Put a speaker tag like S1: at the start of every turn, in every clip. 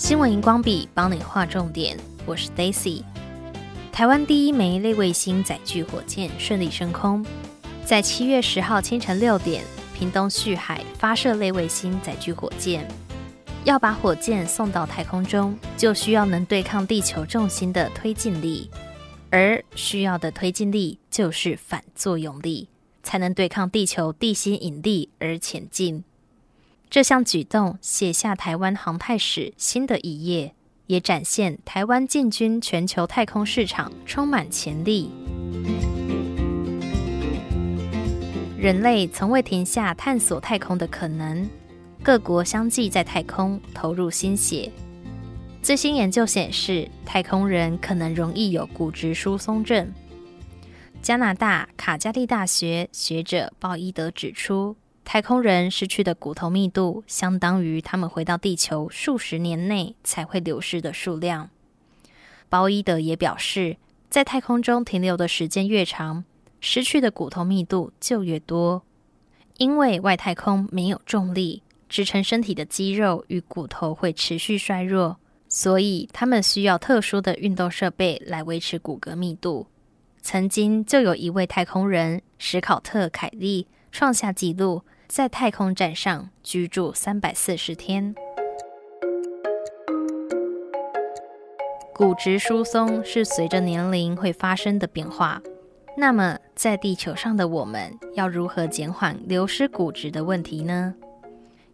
S1: 新闻荧光笔帮你画重点，我是 Daisy。台湾第一枚类卫星载具火箭顺利升空，在七月十号清晨六点，屏东旭海发射类卫星载具火箭。要把火箭送到太空中，就需要能对抗地球重心的推进力，而需要的推进力就是反作用力，才能对抗地球地心引力而前进。这项举动写下台湾航太史新的一页，也展现台湾进军全球太空市场充满潜力。人类从未停下探索太空的可能。各国相继在太空投入心血。最新研究显示，太空人可能容易有骨质疏松症。加拿大卡加利大学学者鲍伊德指出，太空人失去的骨头密度相当于他们回到地球数十年内才会流失的数量。鲍伊德也表示，在太空中停留的时间越长，失去的骨头密度就越多，因为外太空没有重力。支撑身体的肌肉与骨头会持续衰弱，所以他们需要特殊的运动设备来维持骨骼密度。曾经就有一位太空人史考特·凯利创下纪录，在太空站上居住三百四十天。骨质疏松是随着年龄会发生的变化，那么在地球上的我们要如何减缓流失骨质的问题呢？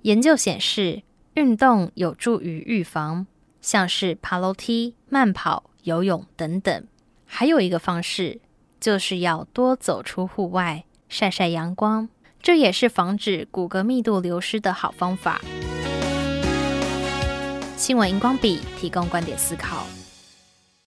S1: 研究显示，运动有助于预防，像是爬楼梯、慢跑、游泳等等。还有一个方式，就是要多走出户外，晒晒阳光，这也是防止骨骼密度流失的好方法。新闻荧光笔提供观点思考。